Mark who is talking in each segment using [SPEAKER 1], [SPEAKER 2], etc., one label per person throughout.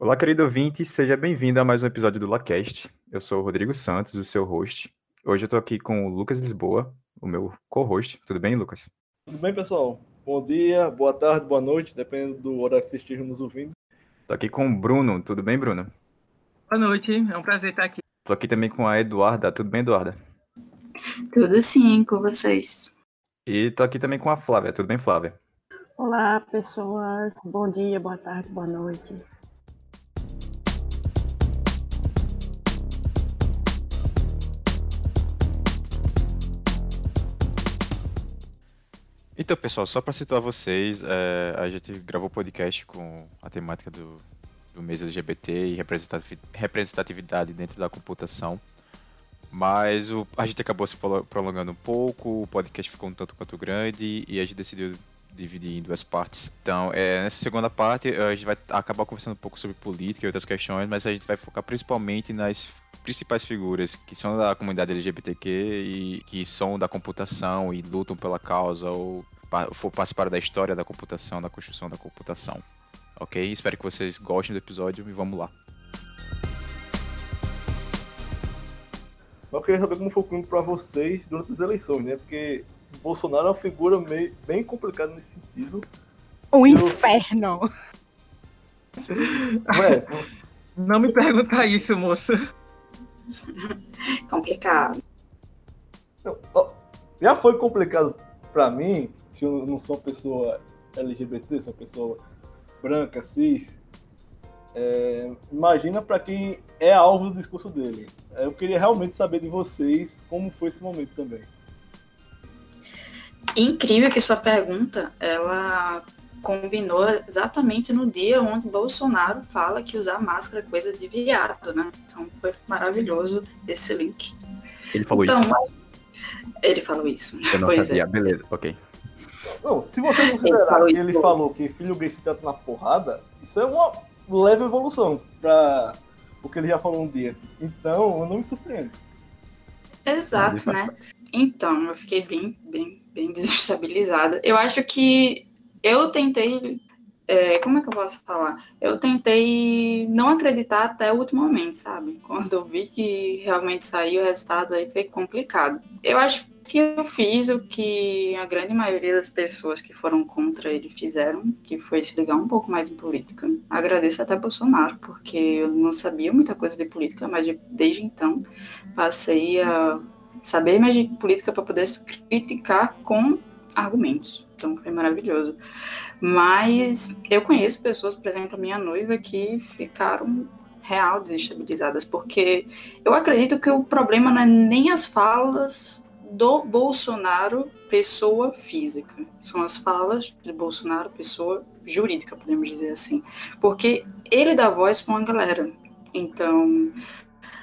[SPEAKER 1] Olá, querido ouvinte, seja bem-vindo a mais um episódio do LaCast. Eu sou o Rodrigo Santos, o seu host. Hoje eu tô aqui com o Lucas Lisboa, o meu co-host. Tudo bem, Lucas?
[SPEAKER 2] Tudo bem, pessoal? Bom dia, boa tarde, boa noite, dependendo do horário que vocês estejam nos ouvindo.
[SPEAKER 1] Tô aqui com o Bruno. Tudo bem, Bruno?
[SPEAKER 3] Boa noite, é um prazer estar aqui.
[SPEAKER 1] Tô aqui também com a Eduarda. Tudo bem, Eduarda?
[SPEAKER 4] Tudo sim, com vocês.
[SPEAKER 1] E tô aqui também com a Flávia. Tudo bem, Flávia?
[SPEAKER 5] Olá, pessoas. Bom dia, boa tarde, boa noite.
[SPEAKER 1] Então, pessoal, só para situar vocês, é, a gente gravou podcast com a temática do, do mês LGBT e representatividade dentro da computação. Mas o, a gente acabou se prolongando um pouco, o podcast ficou um tanto quanto grande e a gente decidiu dividir em duas partes. Então, é, nessa segunda parte, a gente vai acabar conversando um pouco sobre política e outras questões, mas a gente vai focar principalmente nas principais figuras que são da comunidade LGBTQ e que são da computação e lutam pela causa ou participaram da história da computação, da construção da computação. Ok? Espero que vocês gostem do episódio e vamos lá.
[SPEAKER 2] Eu queria saber como foi o clima para vocês durante as eleições, né? Porque Bolsonaro é uma figura meio, bem complicada nesse sentido.
[SPEAKER 5] O Eu... inferno!
[SPEAKER 3] Ué, não me pergunta isso, moça.
[SPEAKER 4] complicado.
[SPEAKER 2] Já foi complicado para mim, que eu não sou uma pessoa LGBT, sou uma pessoa branca, cis. É, imagina para quem é alvo do discurso dele. Eu queria realmente saber de vocês como foi esse momento também.
[SPEAKER 4] Incrível que sua pergunta, ela combinou exatamente no dia onde Bolsonaro fala que usar máscara é coisa de viado, né? Então foi maravilhoso esse link.
[SPEAKER 1] Ele falou então, isso.
[SPEAKER 4] Ele falou isso.
[SPEAKER 1] Eu não pois sabia, é. beleza, ok.
[SPEAKER 2] Não, se você considerar ele que ele falou que filho gay se trata na porrada, isso é uma leve evolução para o que ele já falou um dia. Então, eu não me surpreendo.
[SPEAKER 4] Exato, né? Então, eu fiquei bem, bem, bem desestabilizada. Eu acho que eu tentei. É, como é que eu posso falar? Eu tentei não acreditar até o último momento, sabe? Quando eu vi que realmente saiu o resultado, aí foi complicado. Eu acho que eu fiz o que a grande maioria das pessoas que foram contra ele fizeram, que foi se ligar um pouco mais em política. Agradeço até Bolsonaro, porque eu não sabia muita coisa de política, mas desde então passei a saber mais de política para poder criticar com argumentos. Então foi maravilhoso. Mas eu conheço pessoas, por exemplo, minha noiva, que ficaram real desestabilizadas, porque eu acredito que o problema não é nem as falas do Bolsonaro, pessoa física, são as falas de Bolsonaro, pessoa jurídica, podemos dizer assim, porque ele dá voz para uma galera. Então,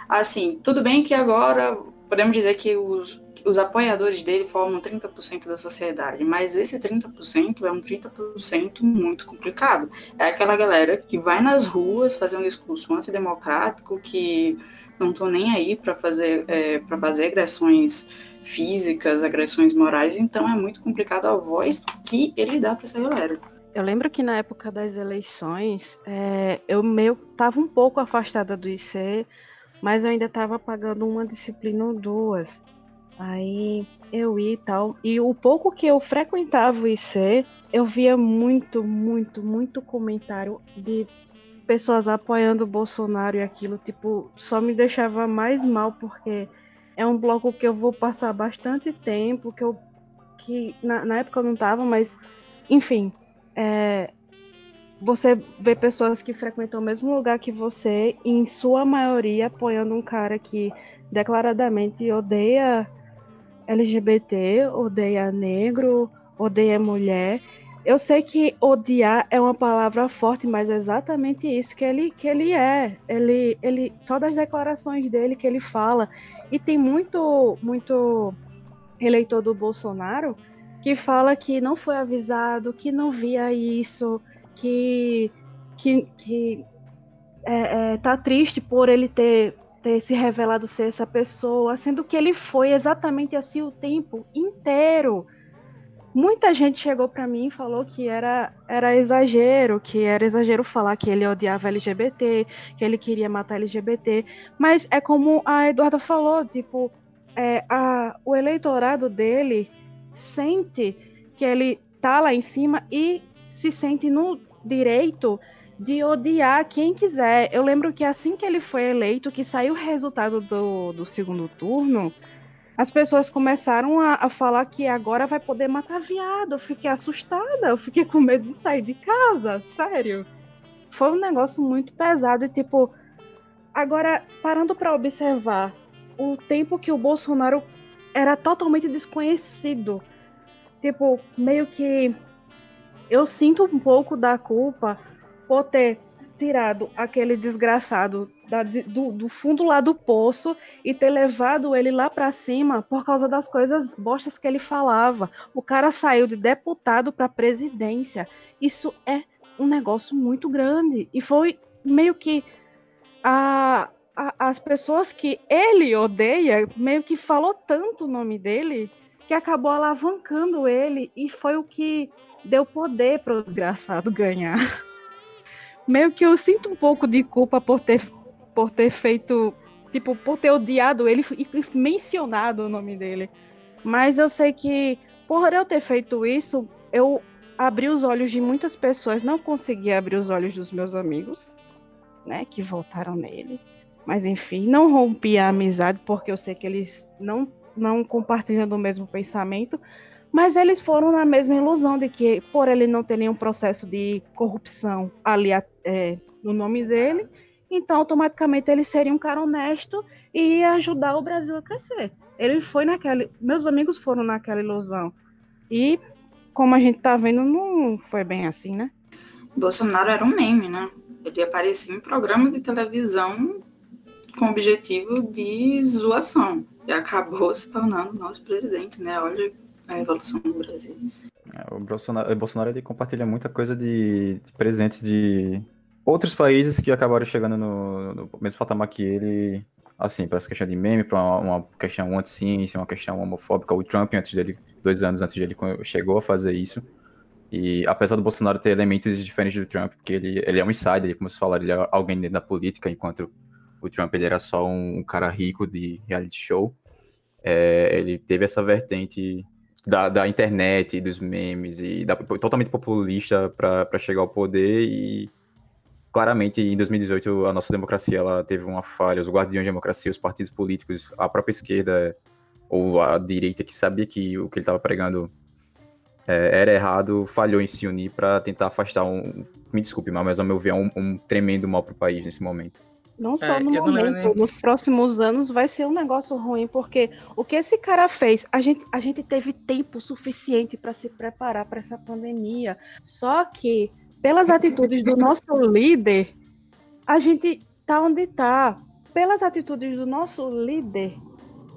[SPEAKER 4] assim, tudo bem que agora podemos dizer que os os apoiadores dele formam 30% da sociedade, mas esse 30% é um 30% muito complicado. É aquela galera que vai nas ruas fazer um discurso antidemocrático, que não estão nem aí para fazer, é, fazer agressões físicas, agressões morais, então é muito complicado a voz que ele dá para essa galera.
[SPEAKER 5] Eu lembro que na época das eleições, é, eu meio estava um pouco afastada do IC, mas eu ainda estava pagando uma disciplina ou duas. Aí eu ia e tal. E o pouco que eu frequentava o IC, eu via muito, muito, muito comentário de pessoas apoiando o Bolsonaro e aquilo, tipo, só me deixava mais mal porque é um bloco que eu vou passar bastante tempo, que eu que na, na época eu não tava, mas enfim, é, você vê pessoas que frequentam o mesmo lugar que você, em sua maioria apoiando um cara que declaradamente odeia LGBT, odeia negro, odeia mulher. Eu sei que odiar é uma palavra forte, mas é exatamente isso que ele, que ele é. Ele, ele só das declarações dele que ele fala. E tem muito, muito eleitor do Bolsonaro que fala que não foi avisado, que não via isso, que, que, que é, é, tá triste por ele ter ter se revelado ser essa pessoa, sendo que ele foi exatamente assim o tempo inteiro. muita gente chegou para mim e falou que era, era exagero, que era exagero falar que ele odiava LGBT, que ele queria matar LGBT. Mas é como a Eduarda falou, tipo, é, a, o eleitorado dele sente que ele tá lá em cima e se sente no direito de odiar quem quiser. Eu lembro que assim que ele foi eleito, que saiu o resultado do, do segundo turno, as pessoas começaram a, a, falar que agora vai poder matar viado. Eu fiquei assustada, eu fiquei com medo de sair de casa, sério. Foi um negócio muito pesado e tipo, agora parando para observar o tempo que o Bolsonaro era totalmente desconhecido. Tipo, meio que eu sinto um pouco da culpa por ter tirado aquele desgraçado da, do, do, fundo lá do poço e ter levado ele lá para cima por causa das coisas bostas que ele falava. O cara saiu de deputado para presidência. Isso é um negócio muito grande. E foi meio que a, a, as pessoas que ele odeia, meio que falou tanto o nome dele, que acabou alavancando ele e foi o que deu poder para o desgraçado ganhar. meio que eu sinto um pouco de culpa por ter, por ter feito, tipo, por ter odiado ele e mencionado o nome dele. Mas eu sei que, por eu ter feito isso, eu abri os olhos de muitas pessoas, não consegui abrir os olhos dos meus amigos, né, que votaram nele. Mas enfim, não rompi a amizade porque eu sei que eles não não compartilham do mesmo pensamento, mas eles foram na mesma ilusão de que, por ele não ter nenhum processo de corrupção ali é, no nome dele, então automaticamente ele seria um cara honesto e ia ajudar o Brasil a crescer. Ele foi naquela. Meus amigos foram naquela ilusão. E, como a gente tá vendo, não foi bem assim, né?
[SPEAKER 4] Bolsonaro era um meme, né? Ele aparecia em programa de televisão com o objetivo de zoação. E acabou se tornando nosso presidente, né? Olha a evolução do Brasil. É,
[SPEAKER 1] o Bolsonaro, o Bolsonaro ele compartilha muita coisa de, de presentes de outros países que acabaram chegando no, no mesmo patamar que ele, assim, para essa questão de meme, para uma, uma, questão anti-ciência, uma questão homofóbica. O Trump, antes dele, dois anos antes dele, chegou a fazer isso. E apesar do Bolsonaro ter elementos diferentes do Trump, porque ele, ele é um insider, como se falaram, ele é alguém dentro da política, enquanto o Trump ele era só um, um cara rico de reality show. É, ele teve essa vertente da, da internet, dos memes, e da, totalmente populista para chegar ao poder e claramente em 2018 a nossa democracia ela teve uma falha, os guardiões da democracia, os partidos políticos, a própria esquerda ou a direita que sabia que o que ele estava pregando é, era errado, falhou em se unir para tentar afastar um, me desculpe, mas ao meu ver é um, um tremendo mal para o país nesse momento.
[SPEAKER 5] Não só é, no momento, nem... nos próximos anos vai ser um negócio ruim, porque o que esse cara fez, a gente, a gente teve tempo suficiente para se preparar para essa pandemia. Só que, pelas atitudes do nosso líder, a gente tá onde tá. Pelas atitudes do nosso líder,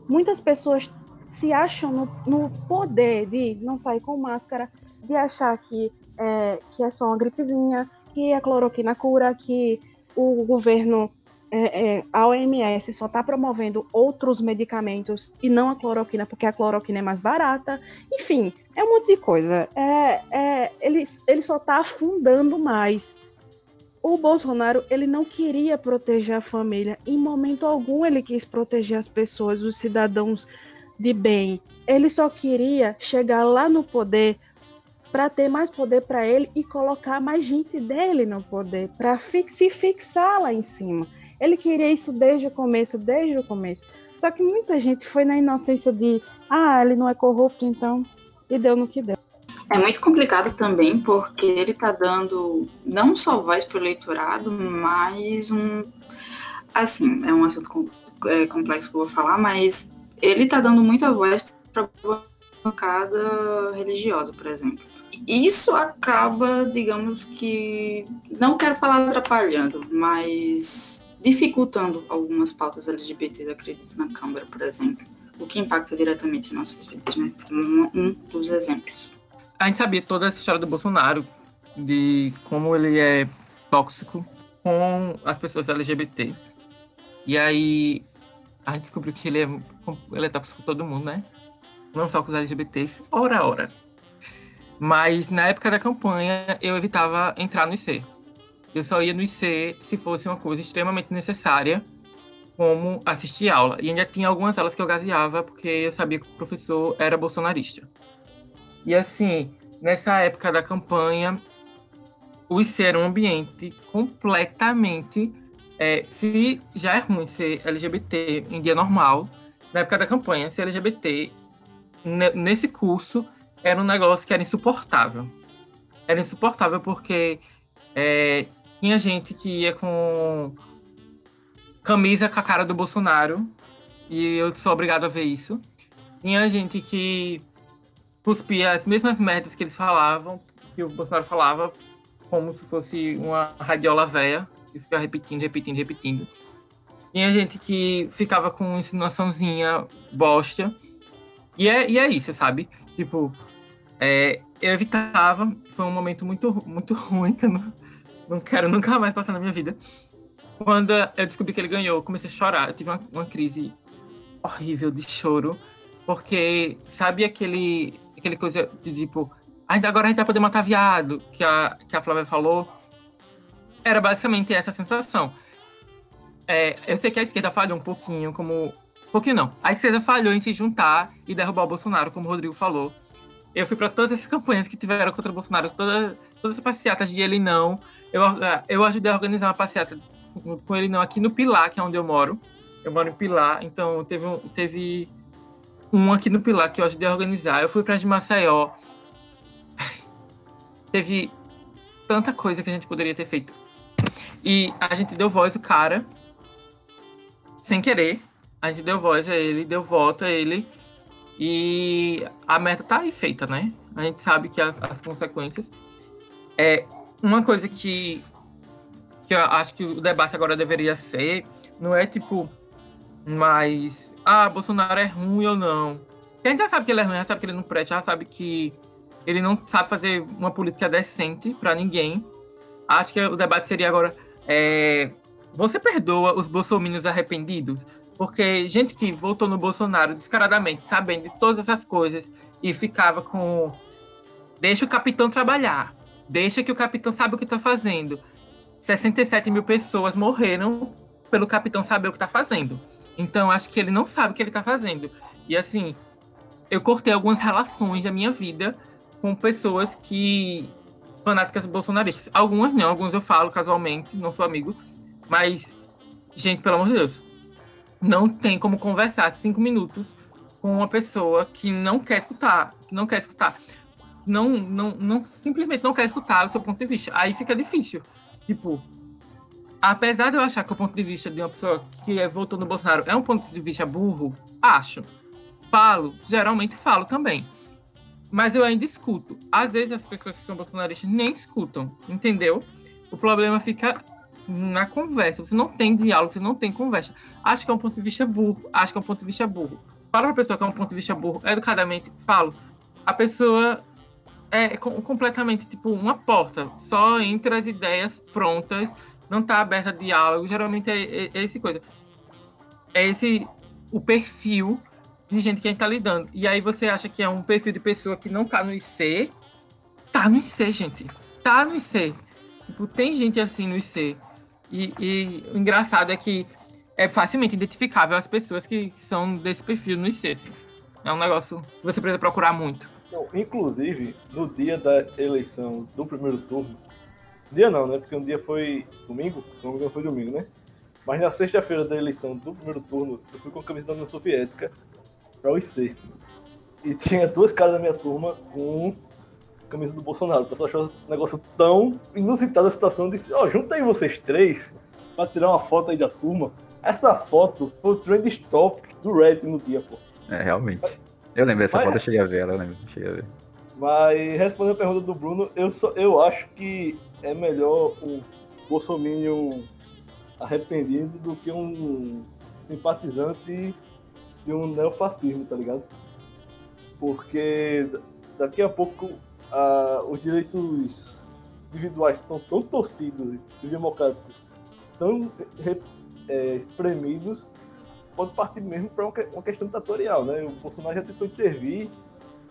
[SPEAKER 5] muitas pessoas se acham no, no poder de não sair com máscara, de achar que é, que é só uma gripezinha, que a cloroquina cura, que o governo é, é, a OMS só está promovendo outros medicamentos e não a cloroquina, porque a cloroquina é mais barata. Enfim, é um monte de coisa. É, é, ele, ele só está afundando mais. O Bolsonaro ele não queria proteger a família. Em momento algum ele quis proteger as pessoas, os cidadãos de bem. Ele só queria chegar lá no poder para ter mais poder para ele e colocar mais gente dele no poder, para fix, se fixar lá em cima. Ele queria isso desde o começo, desde o começo. Só que muita gente foi na inocência de, ah, ele não é corrupto, então, e deu no que deu.
[SPEAKER 4] É muito complicado também, porque ele está dando não só voz para o eleitorado, mas um. Assim, é um assunto é, complexo que eu vou falar, mas ele está dando muita voz para a bancada religiosa, por exemplo. Isso acaba, digamos que. Não quero falar atrapalhando, mas dificultando algumas pautas LGBTs, acredito, na Câmara, por exemplo, o que impacta diretamente em nossas vidas, né? Um, dos exemplos.
[SPEAKER 3] A gente sabia toda essa história do Bolsonaro, de como ele é tóxico com as pessoas LGBT. E aí a gente descobriu que ele é, ele é tóxico com todo mundo, né? Não só com os LGBTs. Ora, ora. Mas na época da campanha eu evitava entrar no IC. Eu só ia no IC se fosse uma coisa extremamente necessária, como assistir aula. E ainda tinha algumas aulas que eu gaseava porque eu sabia que o professor era bolsonarista. E assim, nessa época da campanha, o IC era um ambiente completamente. É, se já é ruim ser LGBT em dia normal, na época da campanha, ser LGBT nesse curso era um negócio que era insuportável. Era insuportável porque é, tinha gente que ia com camisa com a cara do Bolsonaro e eu sou obrigado a ver isso. Tinha gente que cuspia as mesmas merdas que eles falavam, que o Bolsonaro falava, como se fosse uma radiola véia, e ficava repetindo, repetindo, repetindo. Tinha gente que ficava com insinuaçãozinha bosta. E é, e é isso, sabe? Tipo, é, eu evitava, foi um momento muito, muito ruim que eu não, não quero nunca mais passar na minha vida. Quando eu descobri que ele ganhou, eu comecei a chorar. Eu tive uma, uma crise horrível de choro, porque sabe aquele, aquele coisa de tipo, ainda agora a gente vai poder matar viado, que a, que a Flávia falou. Era basicamente essa sensação. É, eu sei que a esquerda falhou um pouquinho, como. Um pouquinho não. A esquerda falhou em se juntar e derrubar o Bolsonaro, como o Rodrigo falou. Eu fui para todas as campanhas que tiveram contra o Bolsonaro, toda, todas as passeatas de ele não. Eu, eu ajudei a organizar uma passeata com ele não aqui no Pilar, que é onde eu moro. Eu moro em Pilar, então teve um, teve um aqui no Pilar que eu ajudei a organizar. Eu fui para de Maceió. Teve tanta coisa que a gente poderia ter feito. E a gente deu voz ao cara, sem querer. A gente deu voz a ele, deu voto a ele. E a meta tá aí feita, né? A gente sabe que as, as consequências. É uma coisa que, que eu acho que o debate agora deveria ser, não é tipo mas, ah, Bolsonaro é ruim ou não. a gente já sabe que ele é ruim, já sabe que ele não presta, já sabe que ele não sabe fazer uma política decente para ninguém. Acho que o debate seria agora, é, você perdoa os bolsominions arrependidos? Porque gente que votou no Bolsonaro descaradamente, sabendo de todas essas coisas, e ficava com. Deixa o capitão trabalhar. Deixa que o capitão sabe o que está fazendo. 67 mil pessoas morreram pelo capitão saber o que está fazendo. Então, acho que ele não sabe o que ele tá fazendo. E assim, eu cortei algumas relações da minha vida com pessoas que. fanáticas bolsonaristas. Algumas não, alguns eu falo casualmente, não sou amigo. Mas, gente, pelo amor de Deus, não tem como conversar cinco minutos com uma pessoa que não quer escutar, que não quer escutar, não, não, não simplesmente não quer escutar o seu ponto de vista. Aí fica difícil. Tipo, apesar de eu achar que o ponto de vista de uma pessoa que votou no Bolsonaro é um ponto de vista burro, acho. Falo, geralmente falo também. Mas eu ainda escuto. Às vezes as pessoas que são bolsonaristas nem escutam, entendeu? O problema fica na conversa. Você não tem diálogo, você não tem conversa. Acho que é um ponto de vista burro. Acho que é um ponto de vista burro. Fala pra pessoa que é um ponto de vista burro, educadamente, falo. A pessoa é completamente tipo uma porta. Só entra as ideias prontas não tá aberta a diálogo, geralmente é, é, é esse coisa. É esse o perfil de gente que a gente tá lidando. E aí você acha que é um perfil de pessoa que não tá no IC, tá no IC, gente. Tá no IC. Tipo, tem gente assim no IC. E, e o engraçado é que é facilmente identificável as pessoas que são desse perfil no IC. Assim. É um negócio que você precisa procurar muito.
[SPEAKER 2] Não, inclusive, no dia da eleição do primeiro turno, Dia não, né? Porque um dia foi domingo, se não me engano foi domingo, né? Mas na sexta-feira da eleição do primeiro turno, eu fui com a camisa da União Soviética para o IC. E tinha duas caras da minha turma com camisa do Bolsonaro. O pessoal achou um negócio tão inusitado a situação. Disse, ó, oh, junta aí vocês três pra tirar uma foto aí da turma. Essa foto foi o trend stop do Reddit no dia, pô.
[SPEAKER 1] É, realmente. Eu lembro dessa Mas, foto, eu cheguei a ver ela, eu lembro, cheguei a ver.
[SPEAKER 2] Mas respondendo a pergunta do Bruno, eu, só, eu acho que é melhor um bolsominion arrependido do que um simpatizante de um neofascismo, tá ligado? Porque daqui a pouco os direitos individuais estão tão torcidos e democráticos tão é, espremidos, pode partir mesmo para uma, questão ditatorial, né? O Bolsonaro já tentou intervir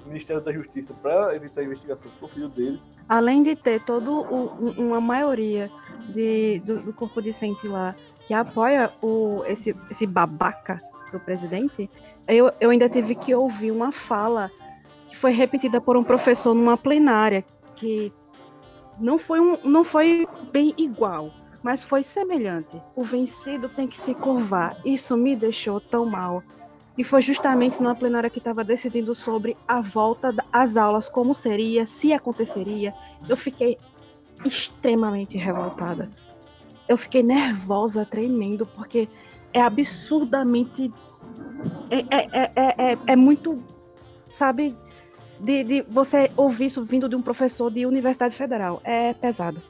[SPEAKER 2] Ministério da Justiça para evitar a investigação pro filho dele.
[SPEAKER 5] Além de ter toda uma maioria de, do, do, corpo discente lá que apoia o, esse, esse babaca do presidente, eu, eu ainda tive que ouvir uma fala que foi repetida por um professor numa plenária, que não foi, um, não foi bem igual, mas foi semelhante. O vencido tem que se curvar. Isso me deixou tão mal. E foi justamente numa plenária que estava decidindo sobre a volta às aulas, como seria, se aconteceria. Eu fiquei extremamente revoltada. Eu fiquei nervosa, tremendo, porque é absurdamente. É, é, é, é, é muito. Sabe? De, de você ouvir isso vindo de um professor de Universidade Federal. É pesado.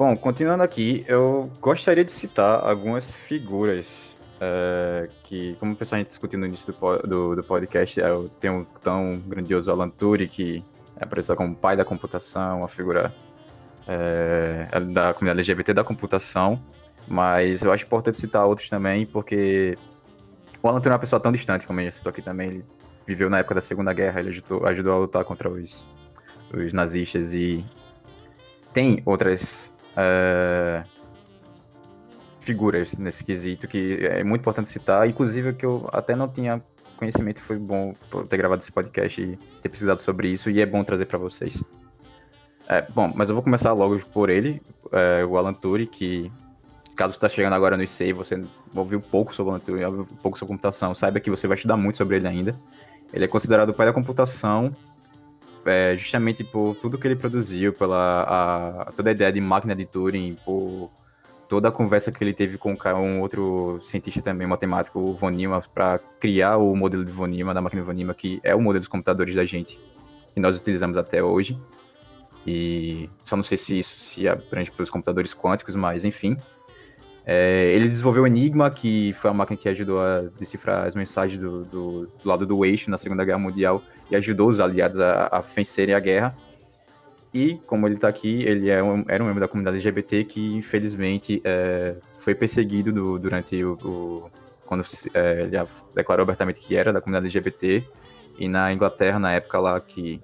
[SPEAKER 1] Bom, continuando aqui, eu gostaria de citar algumas figuras é, que, como o pessoal a gente discutiu no início do, do, do podcast, eu é tenho um tão grandioso Alan Turing, que é apresentado como pai da computação, uma figura é, da comunidade LGBT da computação, mas eu acho importante citar outros também, porque o Alan Turing é uma pessoa tão distante, como gente citou aqui também, ele viveu na época da Segunda Guerra, ele ajudou, ajudou a lutar contra os, os nazistas e tem outras é, figuras nesse quesito que é muito importante citar, inclusive que eu até não tinha conhecimento, foi bom ter gravado esse podcast e ter pesquisado sobre isso, e é bom trazer para vocês. É, bom, mas eu vou começar logo por ele, é, o Alan Turing, que caso está chegando agora no ICEI, você ouviu pouco sobre o Alan Turing, ouviu pouco sobre computação, saiba que você vai estudar muito sobre ele ainda. Ele é considerado o pai da computação é, justamente por tudo que ele produziu, pela a, toda a ideia de máquina de Turing, por toda a conversa que ele teve com um outro cientista também, matemático, o Von Neumann, para criar o modelo de Von Neumann, da máquina de Von Neumann, que é o modelo dos computadores da gente, que nós utilizamos até hoje. E só não sei se isso se abrange para os computadores quânticos, mas enfim. É, ele desenvolveu o Enigma, que foi a máquina que ajudou a decifrar as mensagens do, do, do lado do eixo na Segunda Guerra Mundial e ajudou os aliados a, a vencerem a guerra. E, como ele está aqui, ele é um, era um membro da comunidade LGBT que, infelizmente, é, foi perseguido do, durante o, o quando é, ele declarou abertamente que era da comunidade LGBT. E na Inglaterra, na época lá que,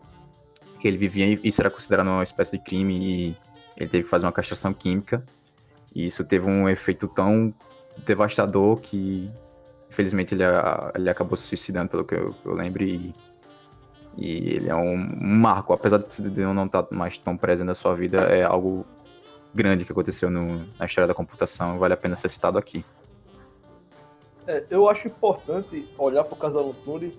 [SPEAKER 1] que ele vivia, isso era considerado uma espécie de crime e ele teve que fazer uma castração química. E isso teve um efeito tão devastador que, infelizmente, ele, ele acabou se suicidando, pelo que eu, eu lembro. E e ele é um, marco, apesar de eu não estar mais tão presente na sua vida, é algo grande que aconteceu no, na história da computação, vale a pena ser citado aqui.
[SPEAKER 2] É, eu acho importante olhar para o caso da Luturi,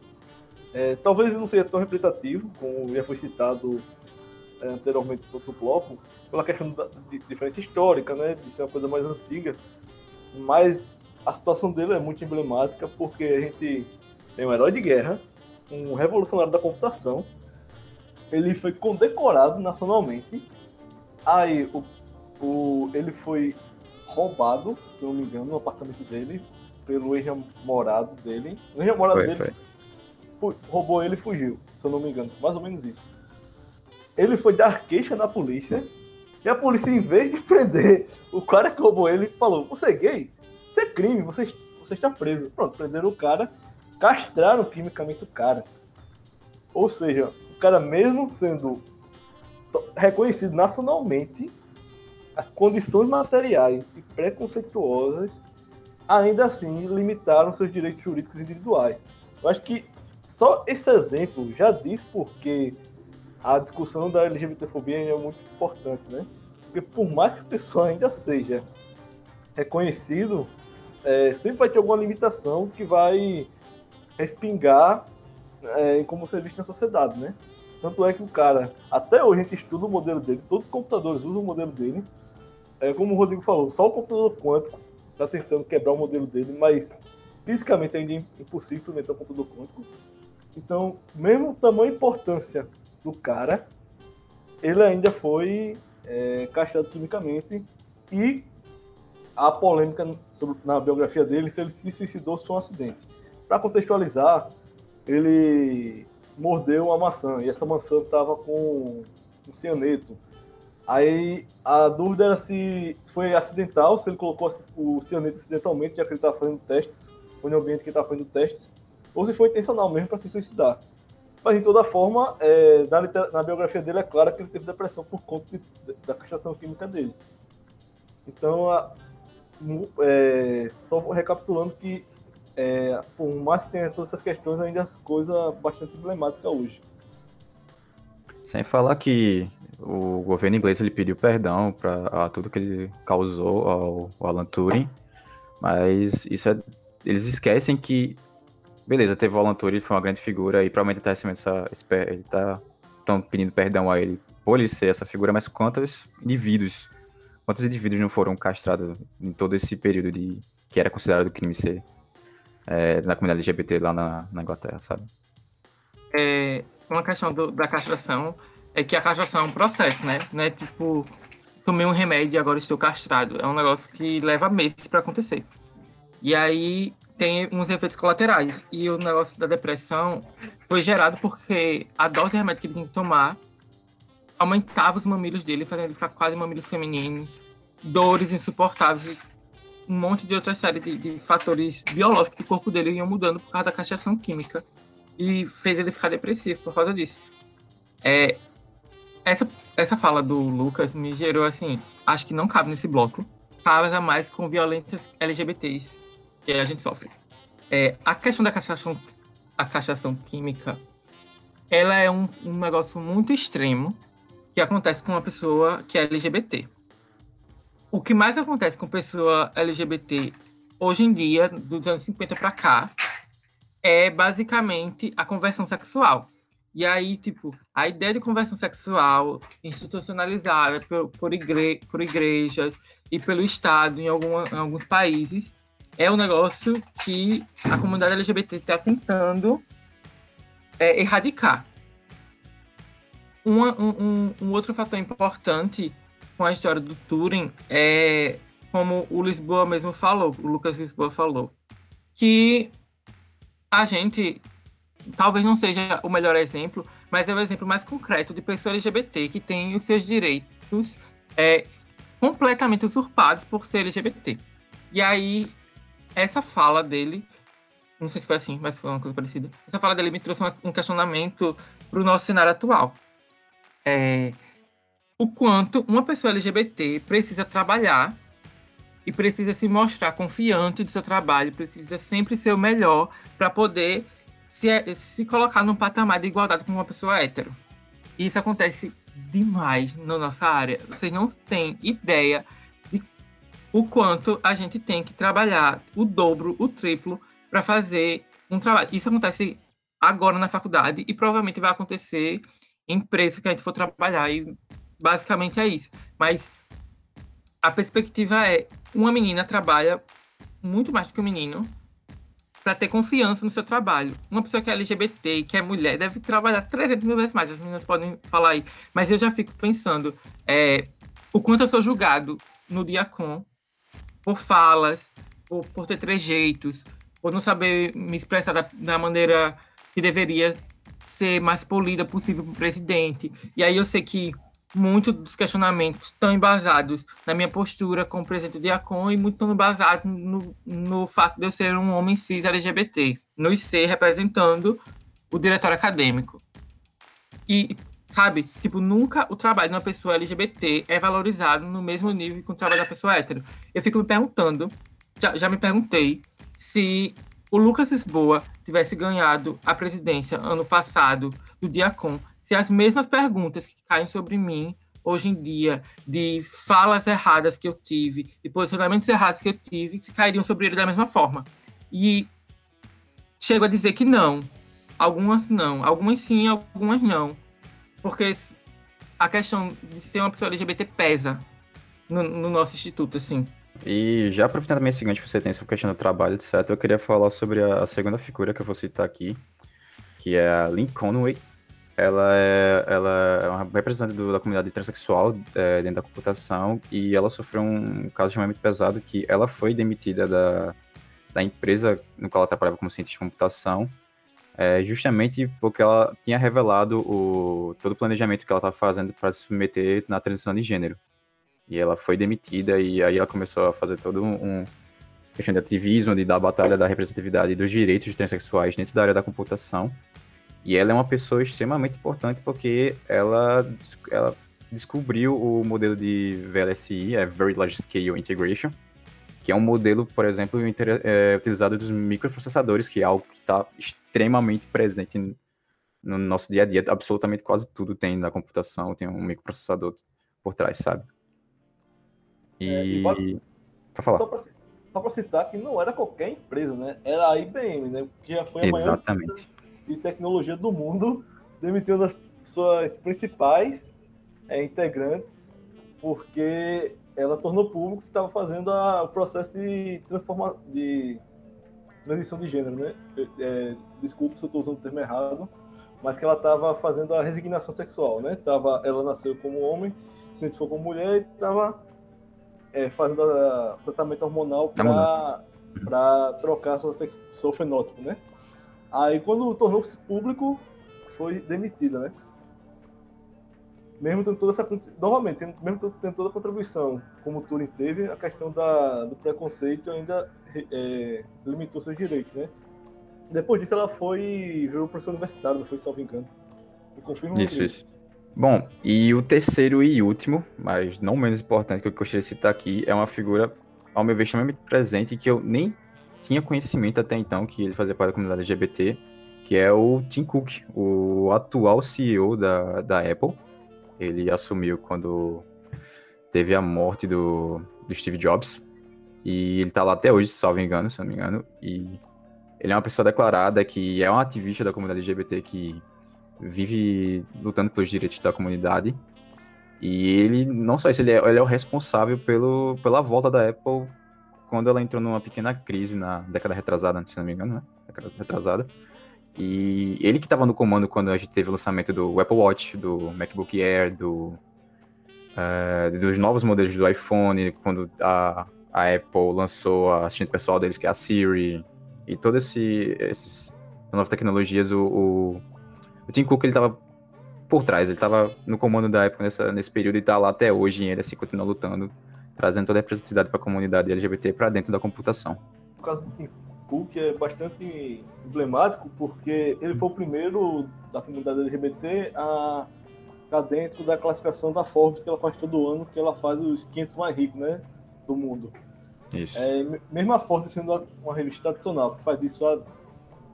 [SPEAKER 2] é, talvez não seja tão representativo, como já foi citado é, anteriormente no outro bloco, pela questão da de diferença histórica, né, de ser uma coisa mais antiga, mas a situação dele é muito emblemática porque a gente tem um herói de guerra, um revolucionário da computação. Ele foi condecorado nacionalmente. Aí o, o, ele foi roubado, se não me engano, no apartamento dele, pelo ex-namorado dele. O ex-namorado dele foi. roubou ele e fugiu, se eu não me engano. Mais ou menos isso. Ele foi dar queixa na polícia. E a polícia, em vez de prender o cara que roubou ele, falou: Você é gay? Isso é crime, você, você está preso. Pronto, prenderam o cara castraram quimicamente o cara. Ou seja, o cara mesmo sendo reconhecido nacionalmente, as condições materiais e preconceituosas ainda assim limitaram seus direitos jurídicos individuais. Eu acho que só esse exemplo já diz porque a discussão da LGBTfobia é muito importante, né? Porque por mais que a pessoa ainda seja reconhecido, é, sempre vai ter alguma limitação que vai respingar é, como ser visto na sociedade, né? Tanto é que o cara, até hoje a gente estuda o modelo dele, todos os computadores usam o modelo dele. É, como o Rodrigo falou, só o computador quântico está tentando quebrar o modelo dele, mas fisicamente ainda é impossível implementar o computador quântico. Então, mesmo e importância do cara, ele ainda foi é, castrado quimicamente e a polêmica sobre, na biografia dele se ele se suicidou ou foi um acidente. Para contextualizar, ele mordeu uma maçã e essa maçã estava com um cianeto. Aí a dúvida era se foi acidental, se ele colocou o cianeto acidentalmente, já que ele estava fazendo testes, foi no ambiente que ele estava fazendo testes, ou se foi intencional mesmo para se suicidar. Mas, de toda forma, é, na, na, biografia dele é claro que ele teve depressão por conta de, da castração química dele. Então, a, é, só recapitulando que, é, por mais que tenha todas essas questões, ainda as coisas bastante emblemáticas hoje.
[SPEAKER 1] Sem falar que o governo inglês ele pediu perdão para tudo que ele causou ao, ao Alan Turing, mas isso é, eles esquecem que beleza, teve o Alan Turing, foi uma grande figura e provavelmente tá recebendo essa, ele tá estão pedindo perdão a ele por ele ser essa figura, mas quantos indivíduos, quantos indivíduos não foram castrados em todo esse período de que era considerado crime ser é, na comunidade LGBT lá na, na Inglaterra, sabe?
[SPEAKER 3] É, uma questão do, da castração é que a castração é um processo, né? Não é tipo, tomei um remédio e agora estou castrado. É um negócio que leva meses para acontecer. E aí tem uns efeitos colaterais. E o negócio da depressão foi gerado porque a dose de remédio que ele tinha que tomar aumentava os mamilos dele, fazendo ele ficar quase mamilos femininos, dores insuportáveis, um monte de outra série de, de fatores biológicos do corpo dele iam mudando por causa da castração química. E fez ele ficar depressivo por causa disso. É, essa, essa fala do Lucas me gerou assim, acho que não cabe nesse bloco. Casa mais com violências LGBTs que a gente sofre. É, a questão da castração, a castração química, ela é um, um negócio muito extremo que acontece com uma pessoa que é LGBT. O que mais acontece com pessoa LGBT hoje em dia, dos anos 50 para cá, é basicamente a conversão sexual. E aí, tipo, a ideia de conversão sexual institucionalizada por, por, igre, por igrejas e pelo Estado em, alguma, em alguns países é um negócio que a comunidade LGBT está tentando é, erradicar. Um, um, um, outro fator importante com a história do Turing é, como o Lisboa mesmo falou, o Lucas Lisboa falou, que a gente talvez não seja o melhor exemplo, mas é o exemplo mais concreto de pessoa LGBT que tem os seus direitos é, completamente usurpados por ser LGBT. E aí, essa fala dele, não sei se foi assim, mas foi uma coisa parecida. Essa fala dele me trouxe um questionamento para o nosso cenário atual. É, o quanto uma pessoa LGBT precisa trabalhar e precisa se mostrar confiante do seu trabalho, precisa sempre ser o melhor para poder se, é, se colocar num patamar de igualdade com uma pessoa hétero. E isso acontece demais na nossa área. Vocês não têm ideia de o quanto a gente tem que trabalhar o dobro, o triplo, para fazer um trabalho. Isso acontece agora na faculdade e provavelmente vai acontecer em empresas que a gente for trabalhar. E basicamente é isso. Mas a perspectiva é: uma menina trabalha muito mais do que um menino para ter confiança no seu trabalho. Uma pessoa que é LGBT que é mulher deve trabalhar 300 mil vezes mais. As meninas podem falar aí. Mas eu já fico pensando é, o quanto eu sou julgado no Diacon por falas, por, por ter trejeitos, por não saber me expressar da, da maneira que deveria ser mais polida possível para o presidente. E aí eu sei que muitos dos questionamentos estão embasados na minha postura como presidente do Diacon e muito estão embasados no, no fato de eu ser um homem cis LGBT, no IC representando o diretório acadêmico. E, sabe, tipo, nunca o trabalho de uma pessoa LGBT é valorizado no mesmo nível que o trabalho da pessoa hétero. Eu fico me perguntando, já, já me perguntei, se o Lucas Lisboa tivesse ganhado a presidência ano passado do Diacon, se as mesmas perguntas que caem sobre mim hoje em dia, de falas erradas que eu tive, de posicionamentos errados que eu tive, se cairiam sobre ele da mesma forma. E chego a dizer que não. Algumas não. Algumas sim, algumas não. Porque a questão de ser uma pessoa LGBT pesa no, no nosso instituto, assim.
[SPEAKER 1] E já aproveitando também o seguinte, você tem sobre questão do trabalho, etc., eu queria falar sobre a, segunda figura que eu vou citar aqui, que é a Lynn Conway, ela é, ela é uma representante do, da comunidade transexual é, dentro da computação e ela sofreu um caso extremamente pesado que ela foi demitida da, da empresa no qual ela trabalhava como cientista de computação é, justamente porque ela tinha revelado o, todo o planejamento que ela estava fazendo para se submeter na transição de gênero. E ela foi demitida e aí ela começou a fazer todo um, questão de ativismo, de dar batalha da representatividade dos direitos transexuais dentro da área da computação. E ela é uma pessoa extremamente importante porque ela, ela descobriu o modelo de VLSI, é Very Large Scale Integration, que é um modelo, por exemplo, é, utilizado dos microprocessadores, que é algo que está extremamente presente no nosso dia a dia. Absolutamente quase tudo tem na computação, tem um microprocessador por trás, sabe? E. É, e
[SPEAKER 2] falar. Só para citar que não era qualquer empresa, né? Era a IBM, né? Que já foi a
[SPEAKER 1] Exatamente.
[SPEAKER 2] maior de tecnologia do mundo, demitiu as suas principais é, integrantes, porque ela tornou público que estava fazendo a, o processo de, transforma, de transição de gênero, né? É, desculpa se eu estou usando o termo errado, mas que ela estava fazendo a resignação sexual, né? Tava, ela nasceu como homem, se identificou como mulher e estava é, fazendo tratamento hormonal para trocar seu, seu fenótipo, né? Aí quando tornou-se público, foi demitida, né? Mesmo tendo toda essa. Novamente, mesmo tendo toda a contribuição, como o Turing teve, a questão da, do preconceito ainda é, limitou seus direitos, né? Depois disso, ela foi. virou professor universitário, não foi, salvo engano.
[SPEAKER 1] Eu confirmo isso, isso. Bom, e o terceiro e último, mas não menos importante que eu gostaria de citar aqui, é uma figura, ao meu ver, extremamente presente que eu nem tinha conhecimento até então que ele fazia parte da comunidade LGBT, que é o Tim Cook, o atual CEO da, da Apple. Ele assumiu quando teve a morte do, do Steve Jobs. E ele tá lá até hoje, salvo engano, se não me engano. E ele é uma pessoa declarada que é um ativista da comunidade LGBT que vive lutando pelos direitos da comunidade. E ele, não só isso, ele é, ele é o responsável pelo, pela volta da Apple quando ela entrou numa pequena crise na década retrasada, se não me engano, né? Década retrasada. E ele que estava no comando quando a gente teve o lançamento do Apple Watch, do MacBook Air, do, uh, dos novos modelos do iPhone, quando a, a Apple lançou a assistente pessoal deles, que é a Siri, e todas esse, essas novas tecnologias, o, o o Tim Cook ele estava por trás, ele estava no comando da época nessa, nesse período e está lá até hoje e ele assim continua lutando, trazendo toda a representatividade para a comunidade LGBT para dentro da computação.
[SPEAKER 2] O caso do Tim Cook é bastante emblemático porque ele foi o primeiro da comunidade LGBT a estar tá dentro da classificação da Forbes que ela faz todo ano, que ela faz os 500 mais ricos, né, do mundo.
[SPEAKER 1] Isso.
[SPEAKER 2] É, mesmo a Forbes sendo uma revista tradicional que faz isso há,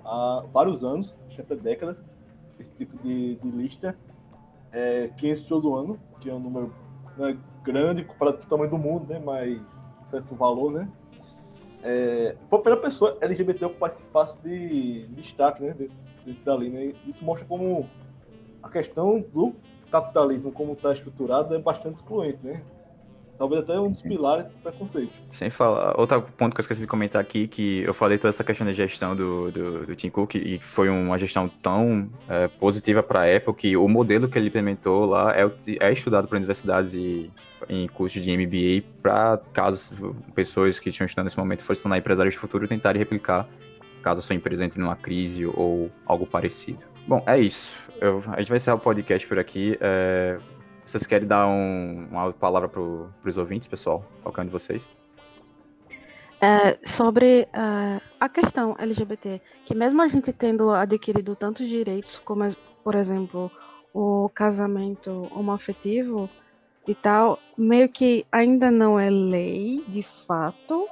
[SPEAKER 2] há vários anos, até décadas, esse tipo de, de lista. É 500 todo ano, que é um número né, grande com o tamanho do mundo, né? Mas certo valor, né? É, foi a primeira pessoa LGBT ocupar esse espaço de, de destaque, né? Dentro dali, né? Isso mostra como a questão do capitalismo, como está estruturado, é bastante excluente, né? Talvez até um dos pilares do preconceito.
[SPEAKER 1] Sem falar, outro ponto que eu esqueci de comentar aqui, que eu falei toda essa questão da gestão do, do, do Tim Cook, e foi uma gestão tão é, positiva para a Apple, que o modelo que ele implementou lá é, é estudado por universidades e em cursos de MBA, para caso pessoas que estão estudando nesse momento fossem tornar empresários de futuro tentarem replicar, caso a sua empresa entre numa crise ou algo parecido. Bom, é isso. Eu, a gente vai encerrar o podcast por aqui. É, vocês querem dar um, uma palavra para os ouvintes, pessoal? Qualquer um de vocês?
[SPEAKER 5] É, sobre uh, a questão LGBT, que mesmo a gente tendo adquirido tantos direitos, como, por exemplo, o casamento homoafetivo e tal, meio que ainda não é lei, de fato,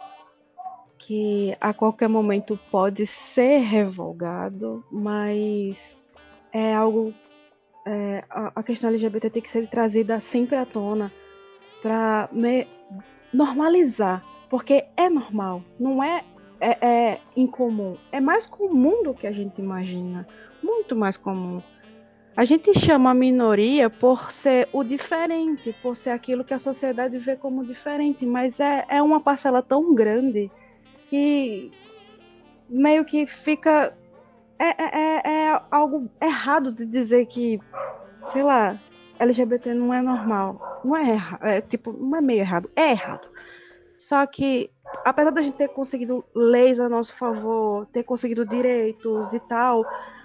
[SPEAKER 5] que a qualquer momento pode ser revogado, mas é algo é, a, a, questão LGBT tem que ser trazida sempre à tona para normalizar, porque é normal, não é, é, é incomum, é mais comum do que a gente imagina, muito mais comum. A gente chama a minoria por ser o diferente, por ser aquilo que a sociedade vê como diferente, mas é, é uma parcela tão grande que meio que fica é, é, é, é algo errado de dizer que, sei lá, LGBT não é normal. Não é errado. É, tipo, não é meio errado. É errado. Só que, apesar da gente ter conseguido leis a nosso favor, ter conseguido direitos e tal,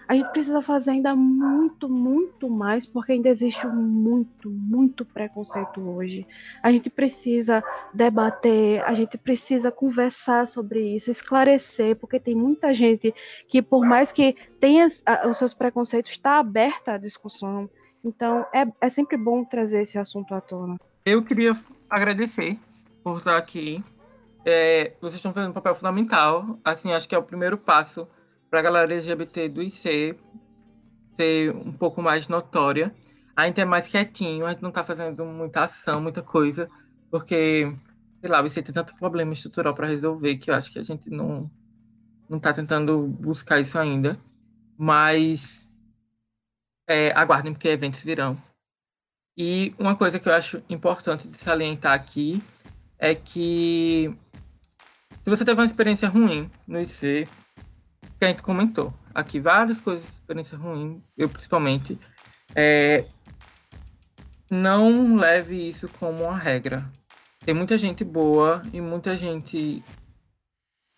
[SPEAKER 5] a gente precisa fazer ainda muito, muito mais, porque ainda existe muito, muito preconceito hoje. A gente precisa debater, a gente precisa conversar sobre isso, esclarecer, porque tem muita gente que, por mais que tenha os seus preconceitos, está aberta à discussão. Então, é, é sempre bom trazer esse assunto à tona.
[SPEAKER 3] Eu queria agradecer por estar aqui. É, vocês estão fazendo um papel fundamental. Assim, acho que é o primeiro passo para a galera LGBT do IC ser um pouco mais notória. A gente é mais quietinho, a gente não está fazendo muita ação, muita coisa, porque, sei lá, o IC tem tanto problema estrutural para resolver que eu acho que a gente não não está tentando buscar isso ainda. Mas é, aguardem, porque eventos virão. E uma coisa que eu acho importante de salientar aqui é que se você teve uma experiência ruim no IC, que a gente comentou aqui várias coisas de experiência ruim, eu principalmente, é, não leve isso como uma regra. Tem muita gente boa e muita gente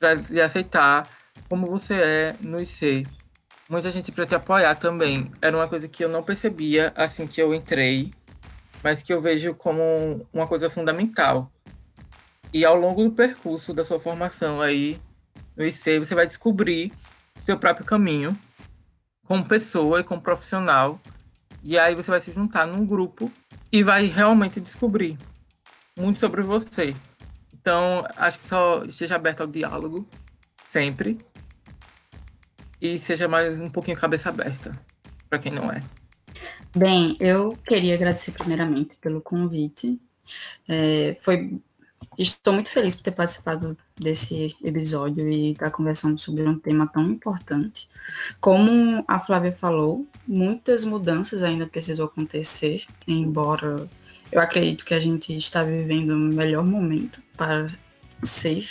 [SPEAKER 3] para te aceitar como você é no IC. Muita gente para te apoiar também. Era uma coisa que eu não percebia assim que eu entrei, mas que eu vejo como uma coisa fundamental. E ao longo do percurso da sua formação aí no IC, você vai descobrir seu próprio caminho como pessoa e como profissional. E aí você vai se juntar num grupo e vai realmente descobrir muito sobre você. Então, acho que só esteja aberto ao diálogo, sempre. E seja mais um pouquinho cabeça aberta, para quem não é.
[SPEAKER 4] Bem, eu queria agradecer primeiramente pelo convite. É, foi Estou muito feliz por ter participado desse episódio e estar conversando sobre um tema tão importante. Como a Flávia falou, muitas mudanças ainda precisam acontecer, embora eu acredito que a gente está vivendo o melhor momento para ser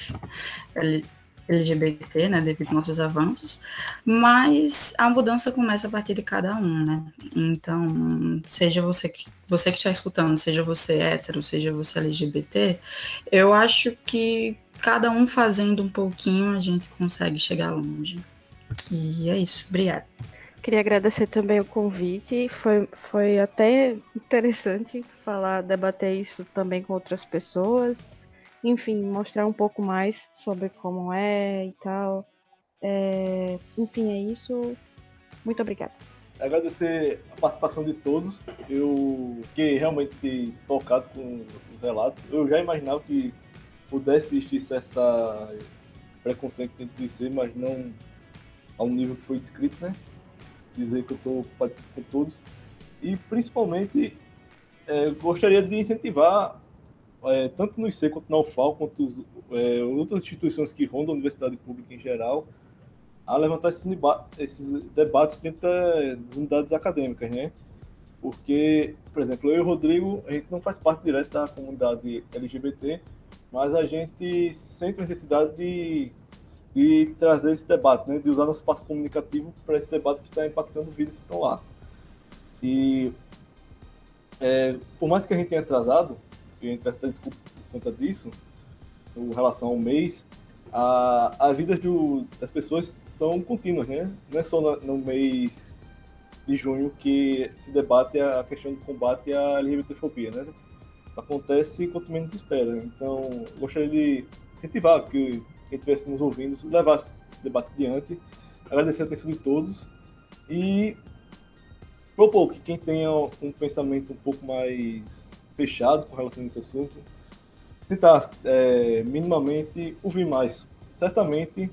[SPEAKER 4] LGBT, né, devido aos nossos avanços, mas a mudança começa a partir de cada um, né? Então, seja você que você que está escutando, seja você hétero, seja você LGBT, eu acho que cada um fazendo um pouquinho a gente consegue chegar longe. E é isso. Obrigada.
[SPEAKER 5] Queria agradecer também o convite. Foi, foi até interessante falar, debater isso também com outras pessoas enfim, mostrar um pouco mais sobre como é e tal. É, enfim, é isso. Muito obrigada.
[SPEAKER 2] Agradecer a participação de todos. Eu fiquei realmente tocado com os relatos. Eu já imaginava que pudesse existir certa preconceito dentro do IC, mas não ao nível que foi descrito, né? Dizer que eu estou participando com todos. E principalmente é, gostaria de incentivar é, tanto no IC quanto na UFAL, quanto é, outras instituições que rondam a universidade pública em geral, a levantar esses, esses debates dentro das unidades acadêmicas, né? Porque, por exemplo, eu e o Rodrigo, a gente não faz parte direta da comunidade LGBT, mas a gente sente a necessidade de, de trazer esse debate, né? De usar nosso espaço comunicativo para esse debate que está impactando vidas que estão lá. E, é, por mais que a gente tenha atrasado, e a gente peço desculpa por conta disso, em relação ao mês, a, a vida do, das pessoas são contínuas, né? Não é só no, no, mês de junho que se debate a questão do combate à LGBTfobia, né? Acontece quanto menos espera. Então, gostaria de incentivar que quem estivesse nos ouvindo levar esse debate adiante, agradecer a atenção de todos e propor que quem tenha um pensamento um pouco mais fechado com relação a esse assunto, tentar é, minimamente ouvir mais. Certamente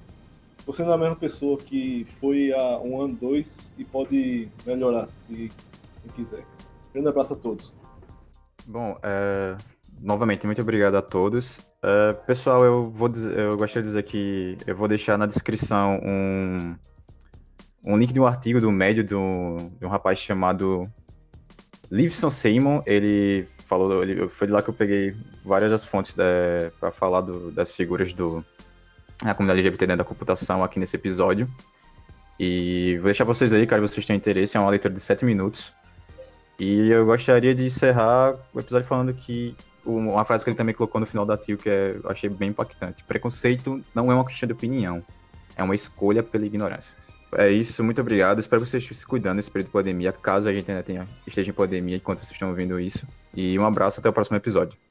[SPEAKER 2] você não é a mesma pessoa que foi há um ano, dois e pode melhorar se, se quiser. Grande abraço a todos.
[SPEAKER 1] Bom, é, novamente, muito obrigado a todos. É, pessoal, eu, vou dizer, eu gostaria de dizer que eu vou deixar na descrição um, um link de um artigo do médio de um, de um rapaz chamado Livson Simon. Ele falou, ele, foi de lá que eu peguei várias das fontes para falar do, das figuras do a comunidade LGBT dentro da computação aqui nesse episódio. E vou deixar vocês aí, caso vocês tenham interesse, é uma leitura de 7 minutos. E eu gostaria de encerrar o episódio falando que uma frase que ele também colocou no final da tio que é, eu achei bem impactante. Preconceito não é uma questão de opinião, é uma escolha pela ignorância. É isso. Muito obrigado. Espero que vocês estejam se cuidando nesse período de pandemia, caso a gente ainda tenha, esteja em pandemia enquanto vocês estão ouvindo isso. E um abraço, até o próximo episódio.